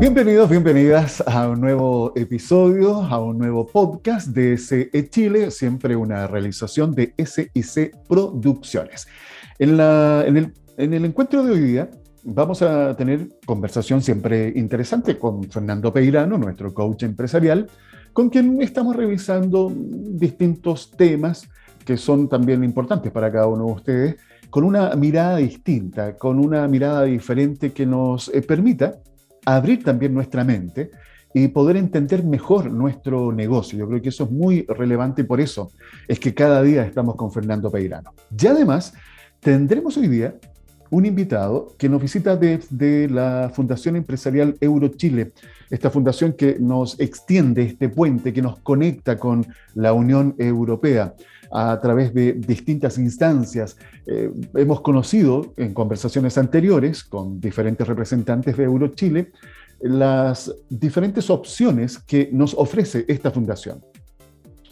Bienvenidos, bienvenidas a un nuevo episodio, a un nuevo podcast de SE Chile, siempre una realización de SIC Producciones. En, en, el, en el encuentro de hoy día vamos a tener conversación siempre interesante con Fernando Peirano, nuestro coach empresarial, con quien estamos revisando distintos temas que son también importantes para cada uno de ustedes, con una mirada distinta, con una mirada diferente que nos eh, permita abrir también nuestra mente y poder entender mejor nuestro negocio. Yo creo que eso es muy relevante y por eso es que cada día estamos con Fernando Peirano. Y además, tendremos hoy día un invitado que nos visita desde la Fundación Empresarial Eurochile, esta fundación que nos extiende este puente, que nos conecta con la Unión Europea a través de distintas instancias. Eh, hemos conocido en conversaciones anteriores con diferentes representantes de Eurochile las diferentes opciones que nos ofrece esta fundación.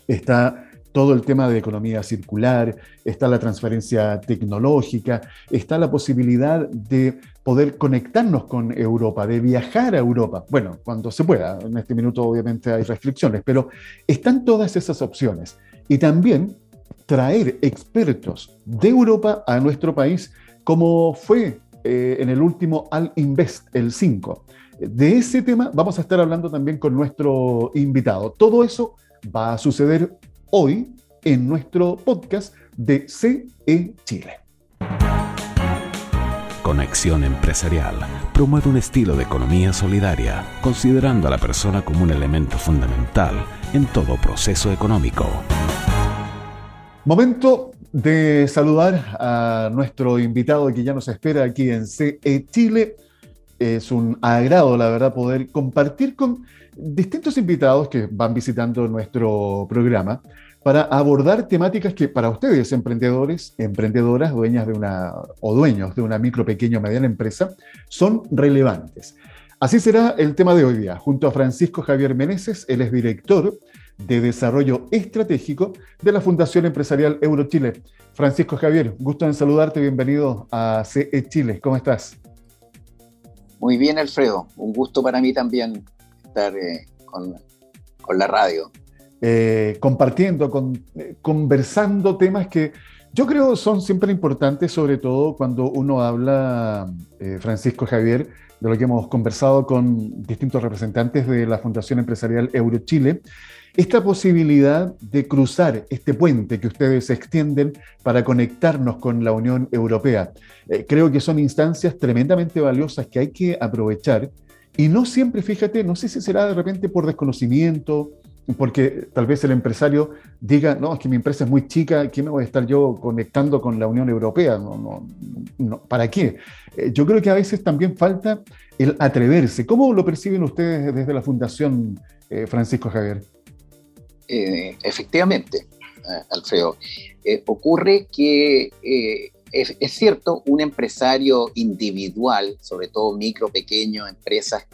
Está todo el tema de economía circular, está la transferencia tecnológica, está la posibilidad de poder conectarnos con Europa, de viajar a Europa. Bueno, cuando se pueda, en este minuto obviamente hay restricciones, pero están todas esas opciones. Y también traer expertos de Europa a nuestro país, como fue eh, en el último Al Invest, el 5. De ese tema vamos a estar hablando también con nuestro invitado. Todo eso va a suceder hoy en nuestro podcast de CE Chile. Conexión Empresarial promueve un estilo de economía solidaria, considerando a la persona como un elemento fundamental en todo proceso económico. Momento de saludar a nuestro invitado que ya nos espera aquí en CE Chile. Es un agrado, la verdad, poder compartir con distintos invitados que van visitando nuestro programa para abordar temáticas que para ustedes, emprendedores, emprendedoras, dueñas de una o dueños de una micro, pequeña o mediana empresa, son relevantes. Así será el tema de hoy día, junto a Francisco Javier Meneses, él es director de Desarrollo Estratégico de la Fundación Empresarial Eurochile. Francisco Javier, gusto en saludarte, bienvenido a CE Chile, ¿cómo estás? Muy bien, Alfredo, un gusto para mí también estar eh, con, la radio. Eh, compartiendo, con, eh, conversando temas que yo creo son siempre importantes, sobre todo cuando uno habla, Francisco Javier, de lo que hemos conversado con distintos representantes de la Fundación Empresarial Eurochile, esta posibilidad de cruzar este puente que ustedes extienden para conectarnos con la Unión Europea. creo que son instancias tremendamente valiosas que hay que aprovechar y no siempre, fíjate, no sé si será de repente por desconocimiento, porque tal vez el empresario diga, no, es que mi empresa es muy chica, ¿qué me voy a estar yo conectando con la Unión Europea? No, no, ¿Para qué? Eh, yo creo que a veces también falta el atreverse. ¿Cómo lo perciben ustedes desde la Fundación eh, Francisco Javier? Eh, efectivamente, Alfredo. ocurre que es, cierto, un empresario individual, sobre todo micro, pequeño, empresas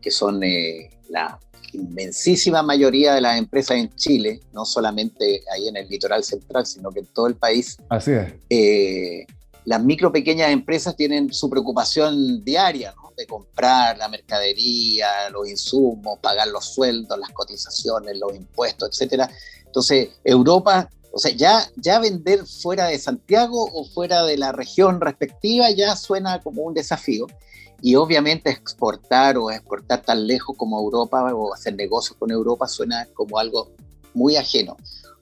que son eh, la inmensísima mayoría de las empresas en Chile, no solamente ahí en el litoral central, sino que en todo el país. Así es. Eh, las micro, pequeñas empresas tienen su preocupación diaria, ¿no? De comprar la mercadería, los insumos, pagar los sueldos, las cotizaciones, los impuestos, etcétera. Entonces, Europa o sea, ya, ya vender fuera de Santiago o fuera de la región respectiva ya suena como un desafío. Y obviamente exportar o exportar tan lejos como Europa o hacer negocios con Europa suena como algo muy ajeno.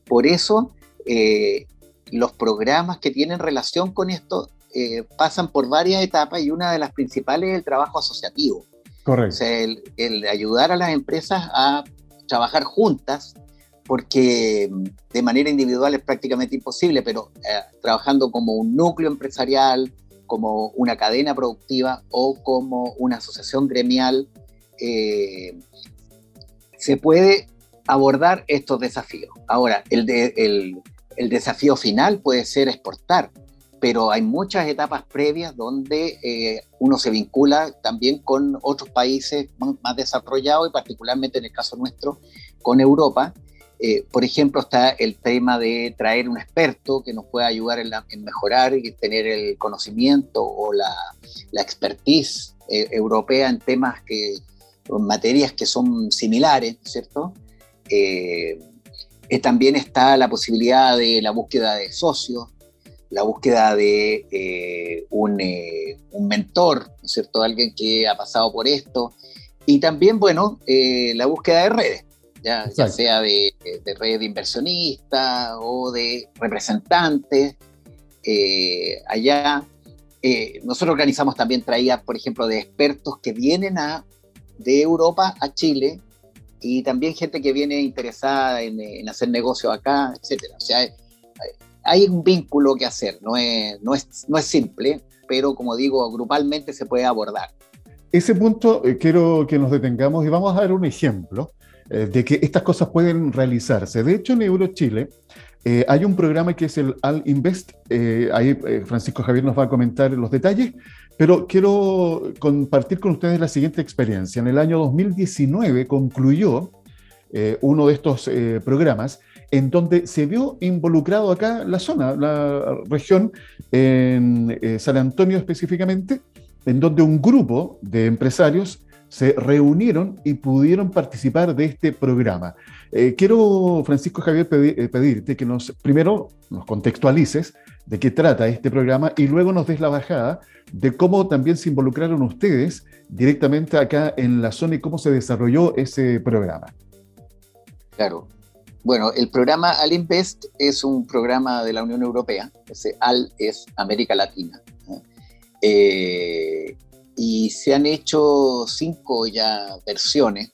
Por eso eh, los programas que tienen relación con esto eh, pasan por varias etapas y una de las principales es el trabajo asociativo. Correcto. O sea, el ayudar a las empresas a trabajar juntas porque mm, de manera individual es prácticamente imposible, pero eh, trabajando como un núcleo empresarial, como una cadena productiva o como una asociación gremial, eh, se puede abordar estos desafíos. Ahora, el, el, desafío final puede ser exportar, pero hay muchas etapas previas donde eh, uno se vincula también con otros países más desarrollados y particularmente en el caso nuestro con Europa, eh, por ejemplo, está el tema de traer un experto que nos pueda ayudar en, mejorar y tener el conocimiento o la, expertise eh, europea en temas que, materias que son similares, ¿cierto? Eh, también está la posibilidad de la búsqueda de socios, la búsqueda de un, un, mentor, ¿no es cierto? Alguien que ha pasado por esto. Y también, bueno, la búsqueda de redes ya, sea de, de, red de inversionistas o de representantes. Eh, allá eh, nosotros organizamos también traídas, por ejemplo, de expertos que vienen a, de Europa a Chile y también gente que viene interesada en, hacer negocios acá, etcétera. O sea, hay, un vínculo que hacer, no es, no, es, no es simple, pero como digo, grupalmente se puede abordar. Ese punto eh, quiero que nos detengamos y vamos a dar un ejemplo. Eh, de que estas cosas pueden realizarse. De hecho, en Eurochile eh, hay un programa que es el Al Invest. Eh, ahí Francisco Javier nos va a comentar los detalles, pero quiero compartir con ustedes la siguiente experiencia. En el año 2019 concluyó uno de estos programas en donde se vio involucrado acá la zona, la región, en San Antonio específicamente, en donde un grupo de empresarios se reunieron y pudieron participar de este programa. Eh, quiero, Francisco Javier, eh, pedirte que nos primero nos contextualices de qué trata este programa y luego nos des la bajada de cómo también se involucraron ustedes directamente acá en la zona y cómo se desarrolló ese programa. Claro. Bueno, el programa Al Invest es un programa de la Unión Europea. Ese Al es América Latina. Eh, y se han hecho cinco ya versiones.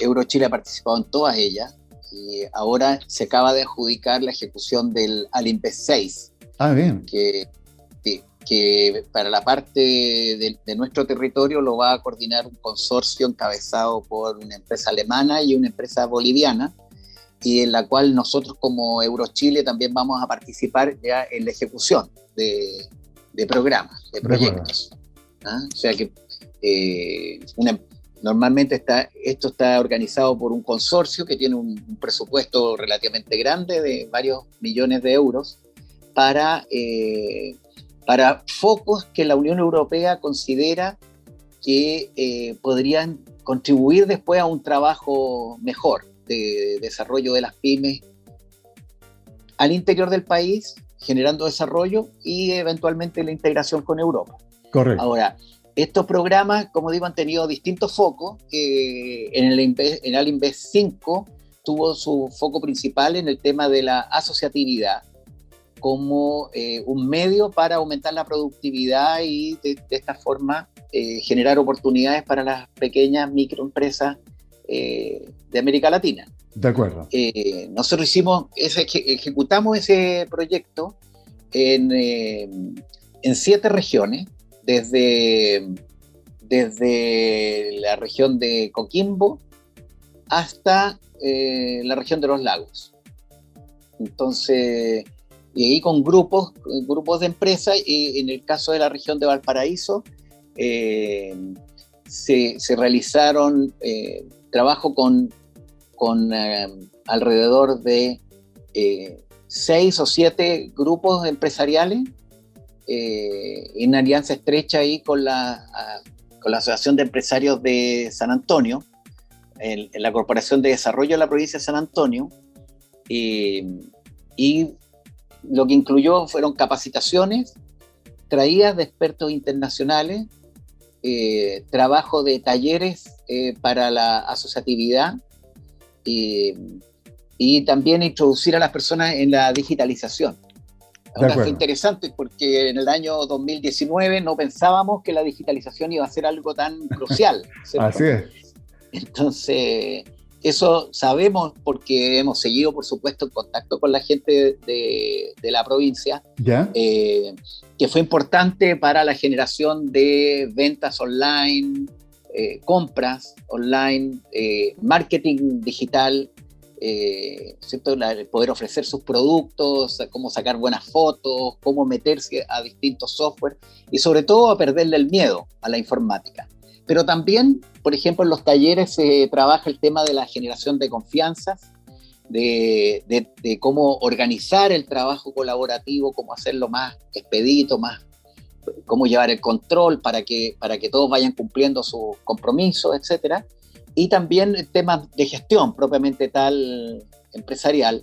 Eurochile ha participado en todas ellas y ahora se acaba de adjudicar la ejecución del Alimpes 6. Ah, bien. Que, que para la parte de, de, nuestro territorio lo va a coordinar un consorcio encabezado por una empresa alemana y una empresa boliviana, y en la cual nosotros como Eurochile también vamos a participar ya en la ejecución de, de programas, de proyectos. ¿ah? O sea que eh, normalmente está, esto está organizado por un consorcio que tiene un, presupuesto relativamente grande de varios millones de euros para, eh, para focos que la Unión Europea considera que eh, podrían contribuir después a un trabajo mejor de desarrollo de las pymes al interior del país, generando desarrollo y eventualmente la integración con Europa. Correcto. Ahora, estos programas, como digo, han tenido distintos focos. en el, en el Invest 5 tuvo su foco principal en el tema de la asociatividad como eh, un medio para aumentar la productividad y de, esta forma eh, generar oportunidades para las pequeñas microempresas eh, de América Latina. De acuerdo. nosotros hicimos, ese, ejecutamos ese proyecto en, en siete regiones desde, desde la región de Coquimbo hasta eh, la región de los lagos. Entonces, y ahí con grupos, grupos de empresas, y en el caso de la región de Valparaíso, eh, se, realizaron eh, trabajo con, con alrededor de seis o siete grupos empresariales eh, en alianza estrecha ahí con la, con la Asociación de Empresarios de San Antonio, la Corporación de Desarrollo de la provincia de San Antonio, y lo que incluyó fueron capacitaciones traídas de expertos internacionales, eh, trabajo de talleres eh, para la asociatividad y también introducir a las personas en la digitalización. Ahora fue interesante porque en el año 2019 no pensábamos que la digitalización iba a ser algo tan crucial. Así es. Entonces, eso sabemos porque hemos seguido, por supuesto, en contacto con la gente de, la provincia, ¿Ya? Eh, que fue importante para la generación de ventas online, eh, compras online, eh, marketing digital, eh, poder ofrecer sus productos, cómo sacar buenas fotos, cómo meterse a distintos software y sobre todo a perderle el miedo a la informática. Pero también, por ejemplo, en los talleres se trabaja el tema de la generación de confianzas, de, cómo organizar el trabajo colaborativo, cómo hacerlo más expedito, más cómo llevar el control para que, para que todos vayan cumpliendo sus compromisos, etcétera. Y también temas de gestión propiamente tal empresarial.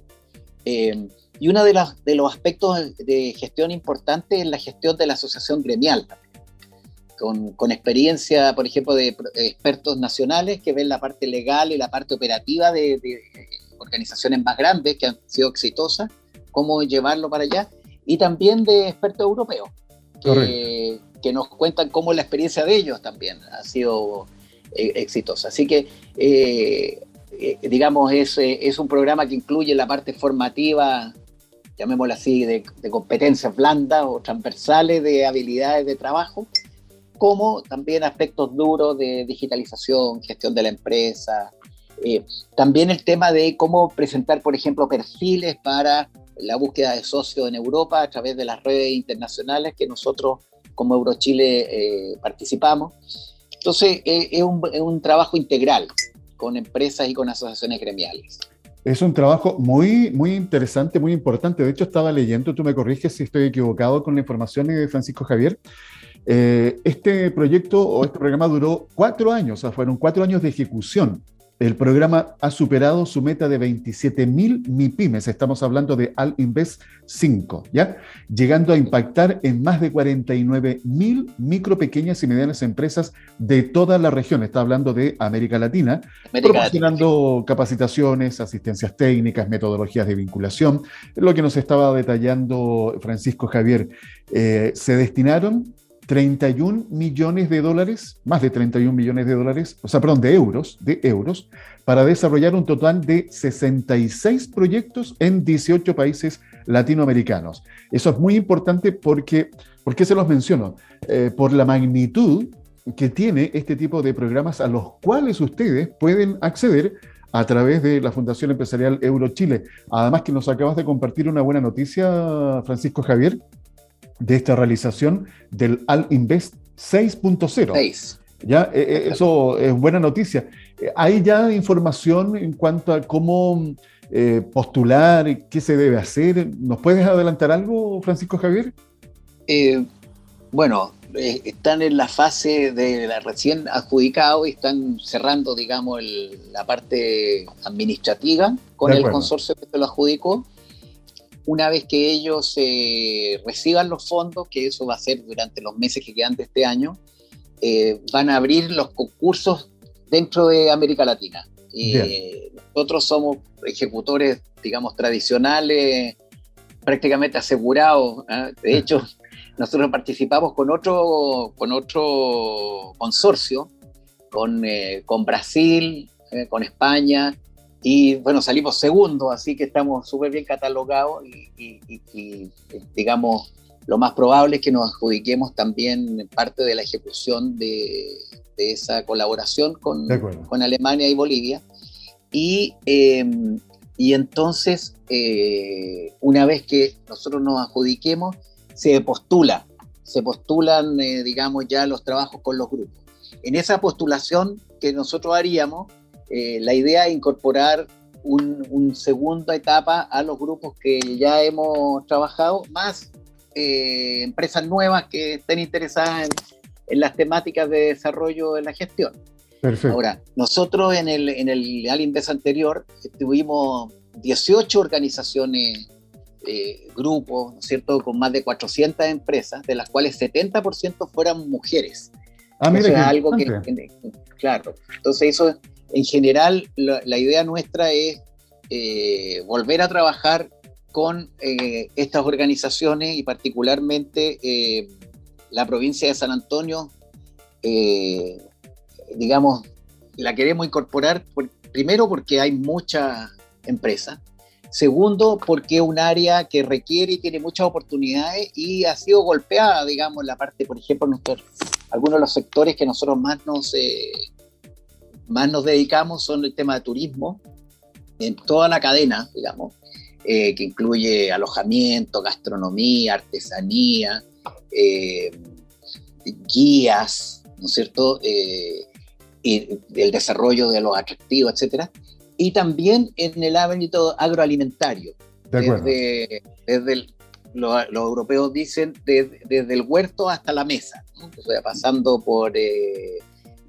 Eh, y uno de, de los aspectos de gestión importante es la gestión de la asociación gremial, con, con, experiencia, por ejemplo, de expertos nacionales que ven la parte legal y la parte operativa de, de organizaciones más grandes que han sido exitosas, cómo llevarlo para allá, y también de expertos europeos, que, que nos cuentan cómo la experiencia de ellos también ha sido eh, exitosa. Así que, eh, eh, digamos, es, es un programa que incluye la parte formativa llamémoslo así, de, competencias blandas o transversales de habilidades de trabajo, como también aspectos duros de digitalización, gestión de la empresa. Eh, también el tema de cómo presentar, por ejemplo, perfiles para la búsqueda de socios en Europa a través de las redes internacionales que nosotros como Eurochile eh, participamos. Entonces, eh, es, un, es un trabajo integral con empresas y con asociaciones gremiales. Es un trabajo muy, muy interesante, muy importante. De hecho, estaba leyendo, tú me corriges si estoy equivocado con la información de Francisco Javier. Eh, este proyecto o este programa duró cuatro años, o sea, fueron cuatro años de ejecución. El programa ha superado su meta de 27 mil MIPIMES, estamos hablando de Al Invest 5, ¿ya? Llegando a impactar en más de 49 mil micro, pequeñas y medianas empresas de toda la región, está hablando de América Latina, proporcionando capacitaciones, asistencias técnicas, metodologías de vinculación. Lo que nos estaba detallando Francisco Javier, eh, se destinaron 31 millones de dólares, más de 31 millones de dólares, o sea, perdón, de euros, de euros, para desarrollar un total de 66 proyectos en 18 países latinoamericanos. Eso es muy importante porque, ¿por qué se los menciono? Eh, por la magnitud que tiene este tipo de programas a los cuales ustedes pueden acceder a través de la Fundación Empresarial Eurochile. Además que nos acabas de compartir una buena noticia, Francisco Javier, de esta realización del Al Invest 6.0. Ya, eh, eh, eso es buena noticia. Eh, ¿Hay ya información en cuanto a cómo postular, qué se debe hacer? ¿Nos puedes adelantar algo, Francisco Javier? bueno, están en la fase de la recién adjudicado y están cerrando, digamos, la parte administrativa con el consorcio que se lo adjudicó una vez que ellos eh, reciban los fondos, que eso va a ser durante los meses que quedan de este año, eh, van a abrir los concursos dentro de América Latina. Y nosotros somos ejecutores, digamos, tradicionales, prácticamente asegurados. ¿ah? De hecho, nosotros participamos con otro, con otro consorcio, con, eh, con Brasil, con España, y bueno, salimos segundo, así que estamos súper bien catalogados y, digamos, lo más probable es que nos adjudiquemos también parte de la ejecución de, esa colaboración con, con, Alemania y Bolivia. Y, em, y entonces, eh, una vez que nosotros nos adjudiquemos, se postula, se postulan, eh, digamos, ya los trabajos con los grupos. En esa postulación que nosotros haríamos, eh, la idea es incorporar una un segunda etapa a los grupos que ya hemos trabajado, más eh, empresas nuevas que estén interesadas en, las temáticas de desarrollo de la gestión. Perfecto. Ahora, nosotros en el, en el Alinvest anterior tuvimos 18 organizaciones, eh, grupos, ¿no es cierto?, con más de 400 empresas, de las cuales 70% fueran mujeres. Ah, mira, algo que, claro. Entonces eso en general, la, idea nuestra es eh, volver a trabajar con eh, estas organizaciones y particularmente eh, la provincia de San Antonio, digamos, la queremos incorporar primero porque hay muchas empresas, segundo porque es un área que requiere y tiene muchas oportunidades y ha sido golpeada, digamos, la parte, por ejemplo, algunos de los sectores que nosotros más nos más nos dedicamos son el tema de turismo, en toda la cadena, digamos, eh, que incluye alojamiento, gastronomía, artesanía, eh, guías, ¿no es cierto? Eh, y el desarrollo de los atractivos, etcétera. Y también en el ámbito agroalimentario, desde, desde, los europeos dicen, desde el huerto hasta la mesa, pasando por... Eh,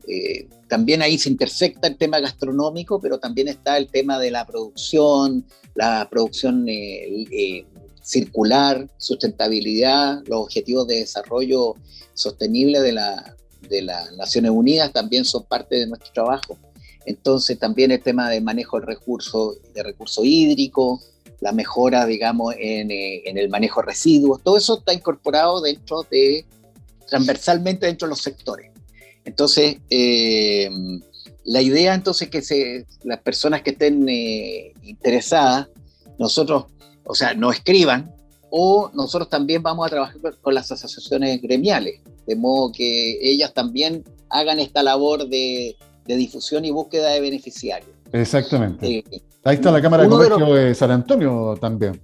eh, también ahí se intersecta el tema gastronómico, pero también está el tema de la producción, la producción eh, circular, sustentabilidad, los objetivos de desarrollo sostenible de, la, de las Naciones Unidas también son parte de nuestro trabajo. Entonces también el tema de manejo del recurso, de recurso hídrico, la mejora, digamos, en, eh, en, el manejo de residuos, todo eso está incorporado dentro de, transversalmente dentro de los sectores. Entonces, eh, la idea entonces que se, las personas que estén eh, interesadas, nosotros, o sea, nos escriban o nosotros también vamos a trabajar con las asociaciones gremiales, de modo que ellas también hagan esta labor de, difusión y búsqueda de beneficiarios. Exactamente. Ahí está la Cámara de Comercio de, San Antonio también.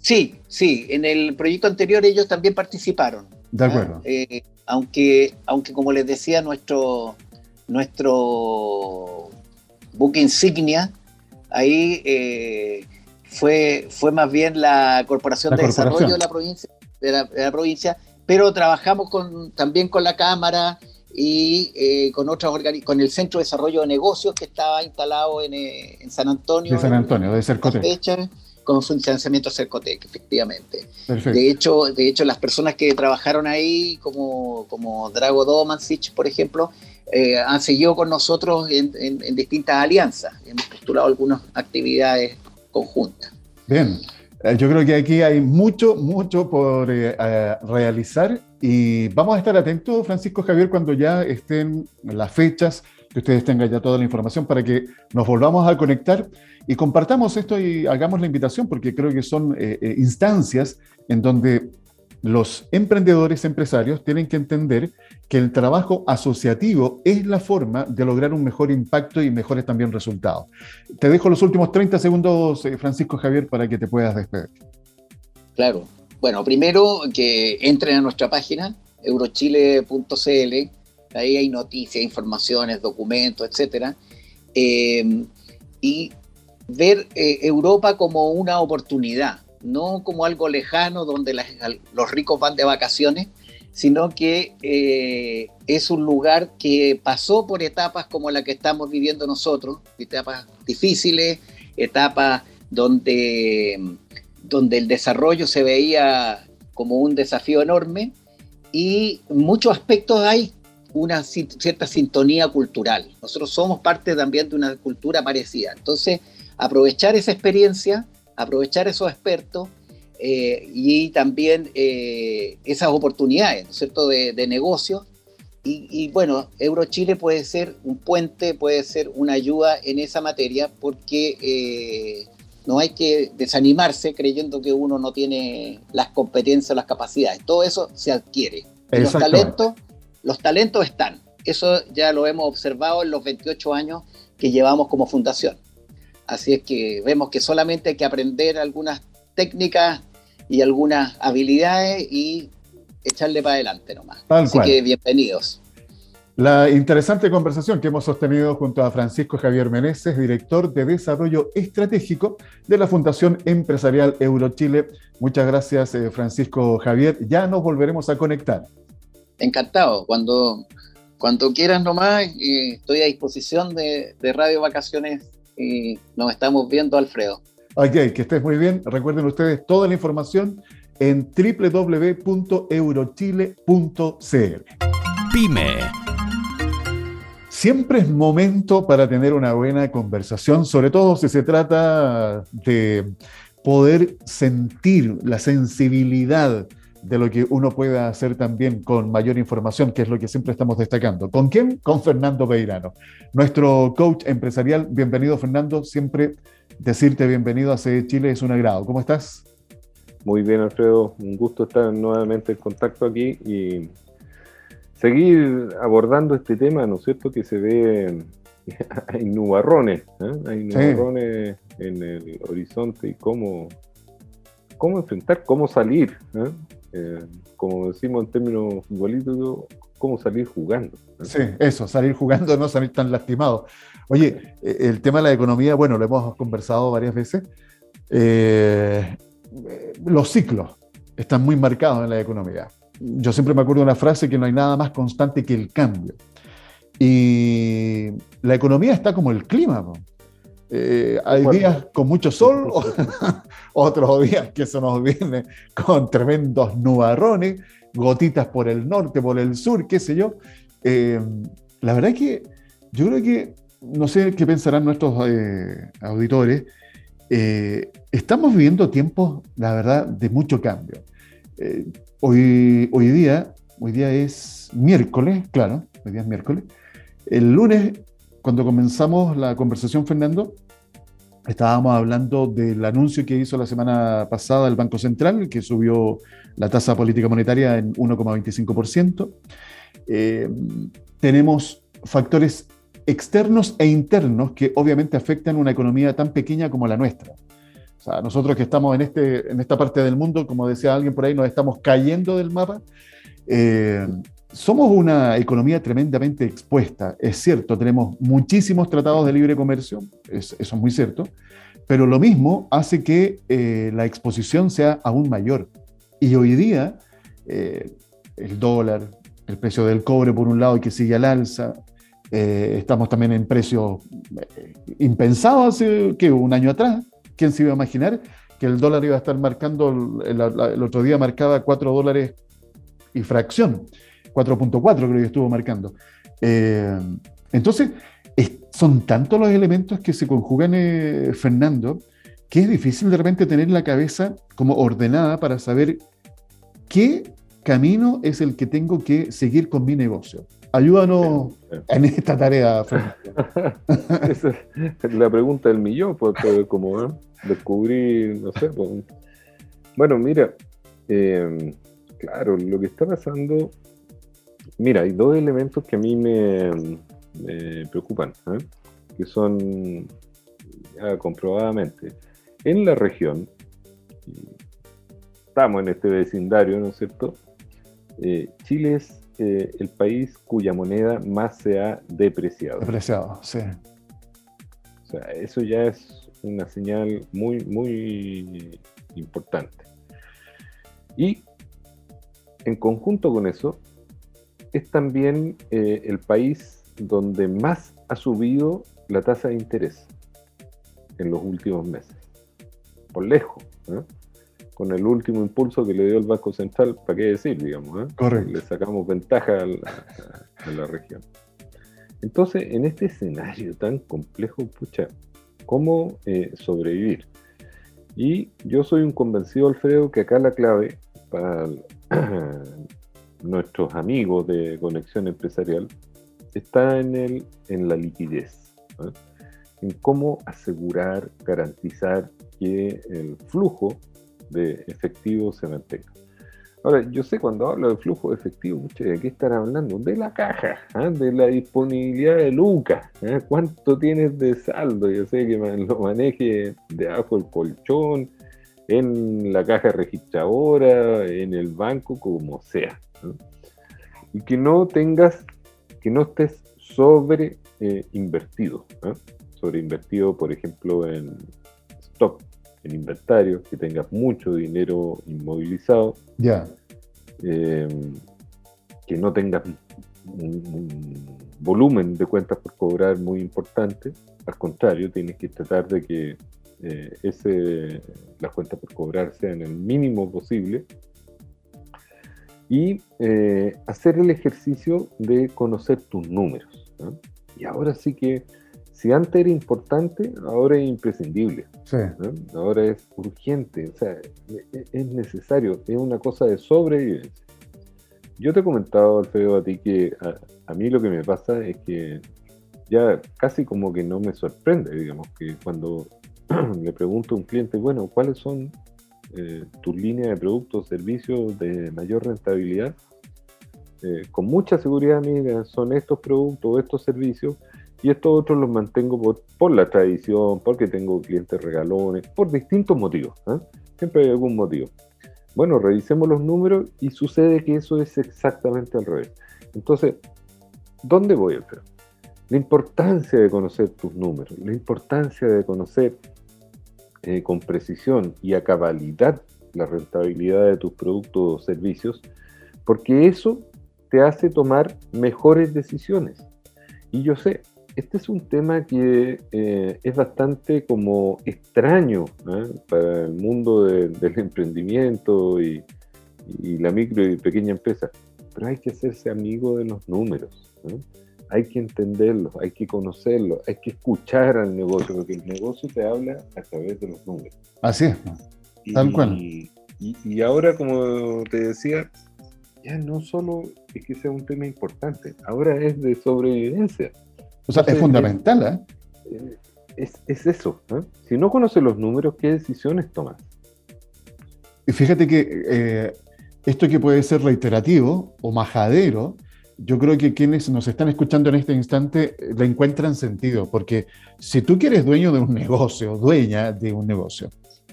Sí, sí, en el proyecto anterior ellos también participaron. De acuerdo. Eh, aunque, aunque como les decía, nuestro, nuestro buque insignia ahí eh, fue, fue más bien la Corporación de Desarrollo de la provincia, de la, provincia pero trabajamos con, también con la Cámara y eh, con otras con el Centro de Desarrollo de Negocios que estaba instalado en, eh, en San Antonio. De San Antonio, de Cercotec. Con financiamiento Cercotec, efectivamente. De hecho, de hecho, las personas que trabajaron ahí, como, como Drago Domancic, por ejemplo, eh, han seguido con nosotros en, en, distintas alianzas. Hemos postulado algunas actividades conjuntas. Bien, yo creo que aquí hay mucho, mucho por realizar y vamos a estar atentos, Francisco Javier, cuando ya estén las fechas, que ustedes tengan ya toda la información para que nos volvamos a conectar y compartamos esto y hagamos la invitación, porque creo que son eh, eh, instancias en donde los emprendedores, empresarios, tienen que entender que el trabajo asociativo es la forma de lograr un mejor impacto y mejores también resultados. Te dejo los últimos 30 segundos, eh, Francisco Javier, para que te puedas despedir. Claro, bueno, primero que entren a nuestra página, eurochile.cl, ahí hay noticias, informaciones, documentos, etcétera, eh, y ver eh, Europa como una oportunidad, no como algo lejano donde los ricos van de vacaciones, sino que eh, es un lugar que pasó por etapas como la que estamos viviendo nosotros, etapas difíciles, etapas donde donde el desarrollo se veía como un desafío enorme y muchos aspectos hay una cierta sintonía cultural. Nosotros somos parte también de una cultura parecida. Entonces, aprovechar esa experiencia, aprovechar esos expertos eh, y también eh, esas oportunidades, ¿no es cierto?, de, de negocio. Y, y, bueno, Eurochile puede ser un puente, puede ser una ayuda en esa materia porque eh, no hay que desanimarse creyendo que uno no tiene las competencias, las capacidades. Todo eso se adquiere. Los talentos, los talentos están. Eso ya lo hemos observado en los 28 años que llevamos como fundación. Así es que vemos que solamente hay que aprender algunas técnicas y algunas habilidades y echarle para adelante nomás. Así que bienvenidos. La interesante conversación que hemos sostenido junto a Francisco Javier Meneses, director de Desarrollo Estratégico de la Fundación Empresarial Eurochile. Muchas gracias, eh, Francisco Javier. Ya nos volveremos a conectar. Encantado. Cuando, cuando quieras nomás, eh, estoy a disposición de, Radio Vacaciones y nos estamos viendo, Alfredo. Ok, que estés muy bien. Recuerden ustedes toda la información en www.eurochile.cl. Pyme Siempre es momento para tener una buena conversación, sobre todo si se trata de poder sentir la sensibilidad de lo que uno pueda hacer también con mayor información, que es lo que siempre estamos destacando. ¿Con quién? Con Fernando Beirano, nuestro coach empresarial. Bienvenido, Fernando. Siempre decirte bienvenido a CE Chile es un agrado. ¿Cómo estás? Muy bien, Alfredo. Un gusto estar nuevamente en contacto aquí y seguir abordando este tema, ¿no es cierto? Que se ve, hay nubarrones, ¿eh? hay nubarrones en el horizonte y cómo, cómo enfrentar, cómo salir, ¿eh? Eh, como decimos en términos futbolísticos, cómo salir jugando. Sí, eso, salir jugando, no salir tan lastimado. Oye, el tema de la economía, bueno, lo hemos conversado varias veces. los ciclos, están muy marcados en la economía. Yo siempre me acuerdo de una frase que no hay nada más constante que el cambio. Y la economía está como el clima. Eh, hay días con mucho sol, otros días que se nos viene con tremendos nubarrones, gotitas por el norte, por el sur, qué sé yo. Eh, la verdad es que yo creo que, no sé qué pensarán nuestros eh, auditores, estamos viviendo tiempos, la verdad, de mucho cambio. hoy, hoy, día, hoy día es miércoles, claro, hoy día es miércoles. El lunes cuando comenzamos la conversación, Fernando, estábamos hablando del anuncio que hizo la semana pasada el Banco Central, que subió la tasa política monetaria en 1,25%. Eh, tenemos factores externos e internos que obviamente afectan una economía tan pequeña como la nuestra. O sea, nosotros que estamos en, este, en esta parte del mundo, como decía alguien por ahí, nos estamos cayendo del mapa. Eh, somos una economía tremendamente expuesta, es cierto, tenemos muchísimos tratados de libre comercio, eso es muy cierto, pero lo mismo hace que eh, la exposición sea aún mayor. Y hoy día, eh, el dólar, el precio del cobre por un lado y que sigue al alza, eh, estamos también en precios impensados hace que un año atrás. ¿Quién se iba a imaginar que el dólar iba a estar marcando, el, el otro día marcaba 4 dólares y fracción? 4.4 creo que estuvo marcando. Eh, entonces, son tantos los elementos que se conjugan, eh, Fernando, que es difícil de repente tener la cabeza como ordenada para saber qué camino es el que tengo que seguir con mi negocio. Ayúdanos en esta tarea, Fernando. Esa es la pregunta del millón, pues, como descubrir, no sé. Pues. Bueno, mira, eh, claro, lo que está pasando Mira, hay dos elementos que a mí me, preocupan, ¿eh? que son comprobadamente. En la región, estamos en este vecindario, ¿no es cierto? Eh, Chile es eh, el país cuya moneda más se ha depreciado. Depreciado, sí. O sea, eso ya es una señal muy, muy importante. Y en conjunto con eso, es también eh, el país donde más ha subido la tasa de interés en los últimos meses, por lejos, con el último impulso que le dio el Banco Central, ¿para qué decir, digamos? Correcto. Le sacamos ventaja a la, región. Entonces, en este escenario tan complejo, pucha, ¿cómo eh, sobrevivir? Y yo soy un convencido, Alfredo, que acá la clave para nuestros amigos de conexión empresarial está en, el, en la liquidez, en cómo asegurar, garantizar que el flujo de efectivo se mantenga. Ahora, yo sé cuando hablo de flujo de efectivo, ¿de qué estarán hablando? De la caja, ¿ah? de la disponibilidad de lucas, ¿ah? cuánto tienes de saldo, yo sé que lo maneje debajo del colchón, en la caja registradora, en el banco, como sea. Y que no tengas, que no estés sobre eh, invertido, sobre invertido, por ejemplo, en stock, en inventario, que tengas mucho dinero inmovilizado. Ya. Em, que no tengas un, volumen de cuentas por cobrar muy importante. Al contrario, tienes que tratar de que eh, ese, las cuentas por cobrar sean el mínimo posible y eh, hacer el ejercicio de conocer tus números. Y ahora sí que, si antes era importante, ahora es imprescindible. Ahora es urgente, o sea, e, e, es necesario, es una cosa de sobrevivencia. Yo te he comentado, Alfredo, a ti que a, mí lo que me pasa es que ya casi como que no me sorprende, digamos, que cuando le pregunto a un cliente, bueno, ¿cuáles son eh, tus líneas de productos, servicios de mayor rentabilidad? Eh, con mucha seguridad, mira, son estos productos, estos servicios, y estos otros los mantengo por, por la tradición, porque tengo clientes regalones, por distintos motivos. ¿eh? Siempre hay algún motivo. Bueno, revisemos los números y sucede que eso es exactamente al revés. Entonces, ¿dónde voy, Alfredo? La importancia de conocer tus números, la importancia de conocer eh, con precisión y a cabalidad la rentabilidad de tus productos o servicios, porque eso te hace tomar mejores decisiones. Y yo sé, este es un tema que eh, es bastante como extraño ¿eh? para el mundo del emprendimiento y, la micro y pequeña empresa, pero hay que hacerse amigo de los números. Hay que entenderlos, hay que conocerlos, hay que escuchar al negocio, porque el negocio te habla a través de los números. Así es, tal cual. Y, y ahora, como te decía, ya no solo es que sea un tema importante, ahora es de sobrevivencia. O sea, es fundamental, ¿eh? Es, eso. ¿eh? Si no conoces los números, ¿qué decisiones tomas? Y fíjate que eh, esto que puede ser reiterativo o majadero, yo creo que quienes nos están escuchando en este instante le encuentran sentido, porque si tú quieres dueño de un negocio, dueña de un negocio,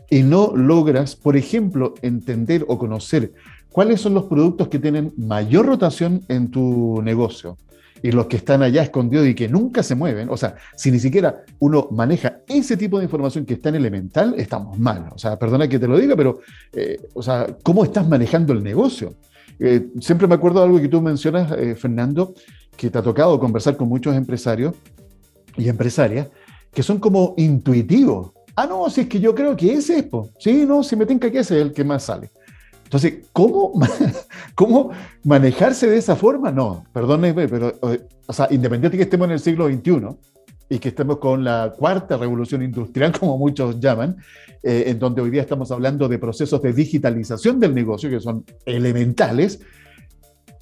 y no logras, por ejemplo, entender o conocer cuáles son los productos que tienen mayor rotación en tu negocio y los que están allá escondidos y que nunca se mueven, o sea, si ni siquiera uno maneja ese tipo de información que es tan elemental, estamos mal. O sea, perdona que te lo diga, pero, eh, o sea, ¿cómo estás manejando el negocio? Eh, siempre me acuerdo de algo que tú mencionas, eh, Fernando, que te ha tocado conversar con muchos empresarios y empresarias que son como intuitivos. Ah, no, si es que yo creo que ese es, sí, no, si me tenga que ese es el que más sale. Entonces, ¿cómo, ¿cómo manejarse de esa forma? No, perdóneme, pero, o sea, independiente de que estemos en el siglo XXI y que estemos con la cuarta revolución industrial, como muchos llaman, eh, en donde hoy día estamos hablando de procesos de digitalización del negocio que son elementales,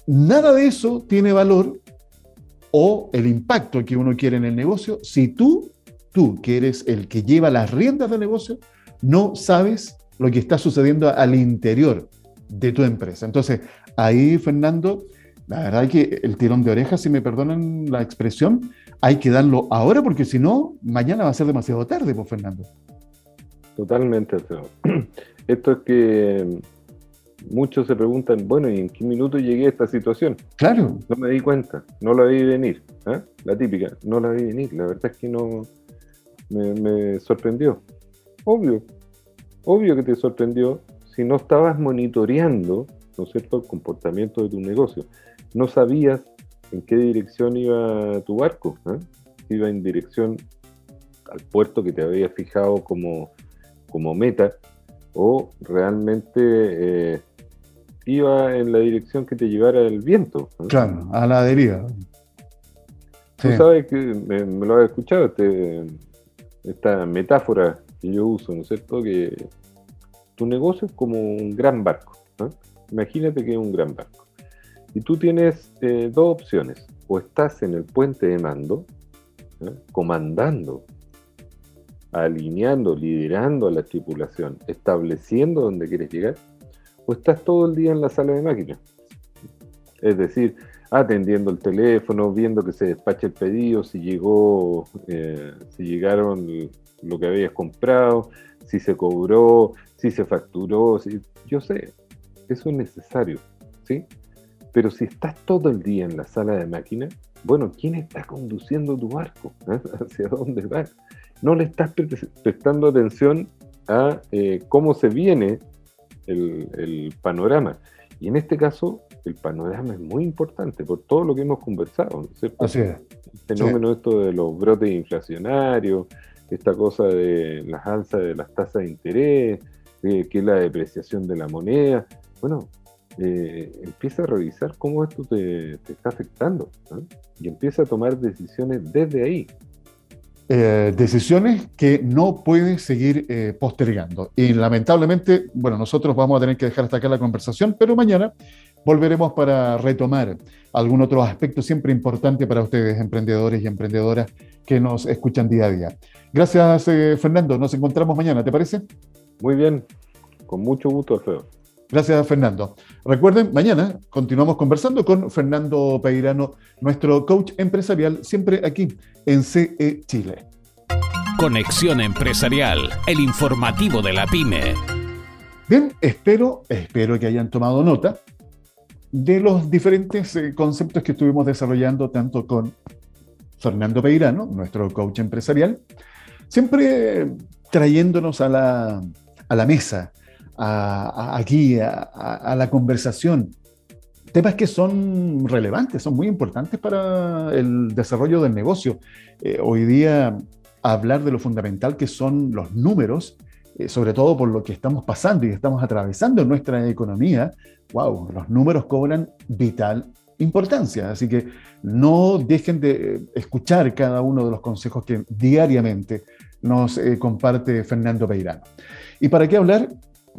nada de eso tiene valor o el impacto que uno quiere en el negocio si tú, tú que eres el que lleva las riendas del negocio, no sabes lo que está sucediendo al interior de tu empresa. Entonces, ahí, Fernando, la verdad es que el tirón de orejas, si me perdonan la expresión, hay que darlo ahora porque si no, mañana va a ser demasiado tarde, pues, Fernando. Totalmente, Esto es que muchos se preguntan, bueno, ¿y en qué minuto llegué a esta situación? Claro. No me di cuenta, no la vi venir. ¿eh? La típica, no la vi venir. La verdad es que no me sorprendió. Obvio, obvio que te sorprendió si no estabas monitoreando, ¿no es cierto?, el comportamiento de tu negocio. No sabías en qué dirección iba tu barco, ¿eh? iba en dirección al puerto que te había fijado como, como meta o realmente eh, iba en la dirección que te llevara el viento. ¿eh? Claro, a la deriva. Tú sabes que me, lo has escuchado, este, esta metáfora que yo uso, ¿no es cierto? Que tu negocio es como un gran barco. Imagínate que es un gran barco. Y tú tienes eh, dos opciones. O estás en el puente de mando, comandando, alineando, liderando a la tripulación, estableciendo dónde quieres llegar, o estás todo el día en la sala de máquinas. Es decir, atendiendo el teléfono, viendo que se despacha el pedido, si llegó, eh, si llegaron lo que habías comprado, si se cobró, si se facturó, si, yo sé, eso es necesario, ¿sí? Pero si estás todo el día en la sala de máquina, bueno, ¿quién está conduciendo tu barco? ¿Eh? ¿Hacia dónde va? No le estás prestando atención a eh, cómo se viene el, panorama. Y en este caso, el panorama es muy importante por todo lo que hemos conversado. ¿cierto? Así es. El fenómeno esto de los brotes inflacionarios, esta cosa de las alzas de las tasas de interés, que es la depreciación de la moneda. Bueno, eh, empieza a revisar cómo esto te, está afectando y empieza a tomar decisiones desde ahí. Eh, decisiones que no puedes seguir eh, postergando. Y lamentablemente, bueno, nosotros vamos a tener que dejar hasta acá la conversación, pero mañana volveremos para retomar algún otro aspecto siempre importante para ustedes, emprendedores y emprendedoras que nos escuchan día a día. Gracias, Fernando. Nos encontramos mañana, ¿te parece? Muy bien, con mucho gusto, Alfredo. Gracias, Fernando. Recuerden, mañana continuamos conversando con Fernando Peirano, nuestro coach empresarial, siempre aquí en CE Chile. Conexión Empresarial, el informativo de la pyme. Bien, espero, espero que hayan tomado nota de los diferentes eh, conceptos que estuvimos desarrollando tanto con Fernando Peirano, nuestro coach empresarial, siempre trayéndonos a la, a la mesa aquí a, la conversación temas que son relevantes, son muy importantes para el desarrollo del negocio. Eh, hoy día hablar de lo fundamental que son los números, eh, sobre todo por lo que estamos pasando y estamos atravesando en nuestra economía, wow, los números cobran vital importancia. Así que no dejen de escuchar cada uno de los consejos que diariamente nos eh, comparte Fernando Peirano. ¿Y para qué hablar?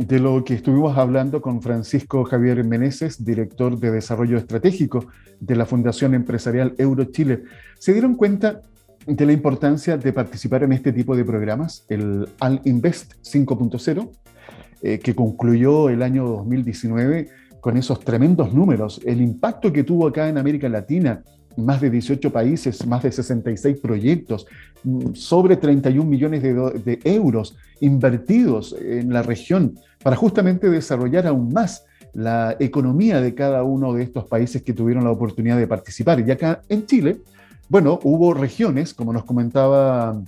De lo que estuvimos hablando con Francisco Javier Meneses, director de Desarrollo Estratégico de la Fundación Empresarial Eurochile. ¿Se dieron cuenta de la importancia de participar en este tipo de programas? El Al Invest 5.0, eh, que concluyó el año 2019 con esos tremendos números, el impacto que tuvo acá en América Latina, más de 18 países, más de 66 proyectos, mm, sobre 31 millones de, euros invertidos en la región para justamente desarrollar aún más la economía de cada uno de estos países que tuvieron la oportunidad de participar. Y acá en Chile, bueno, hubo regiones, como nos comentaba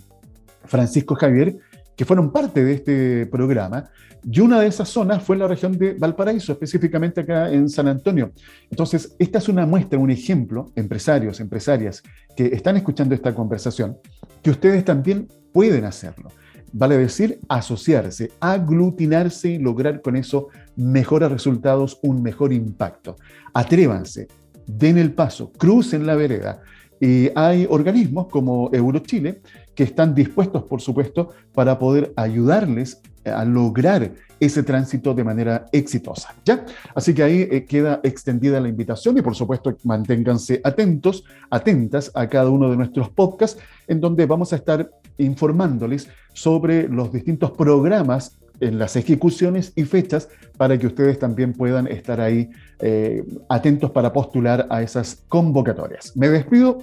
Francisco Javier, que fueron parte de este programa, y una de esas zonas fue la región de Valparaíso, específicamente acá en San Antonio. Entonces, esta es una muestra, un ejemplo, empresarios, empresarias que están escuchando esta conversación, que ustedes también pueden hacerlo. Vale decir, asociarse, aglutinarse y lograr con eso mejores resultados, un mejor impacto. Atrévanse, den el paso, crucen la vereda. Y hay organismos como Eurochile que están dispuestos, por supuesto, para poder ayudarles a lograr ese tránsito de manera exitosa. ¿ya? Así que ahí eh, queda extendida la invitación y por supuesto manténganse atentos, atentas a cada uno de nuestros podcasts en donde vamos a estar informándoles sobre los distintos programas en las ejecuciones y fechas para que ustedes también puedan estar ahí eh, atentos para postular a esas convocatorias. Me despido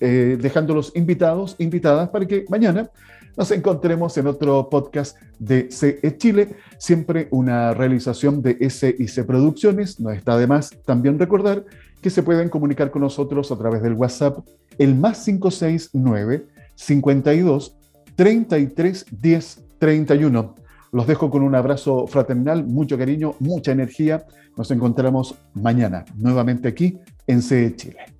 eh, dejándolos invitados, invitadas para que mañana nos encontremos en otro podcast de CE Chile, siempre una realización de SIC Producciones. No está de más también recordar que se pueden comunicar con nosotros a través del WhatsApp, el más 569 52 33 10 31. Los dejo con un abrazo fraternal, mucho cariño, mucha energía. Nos encontramos mañana nuevamente aquí en CE Chile.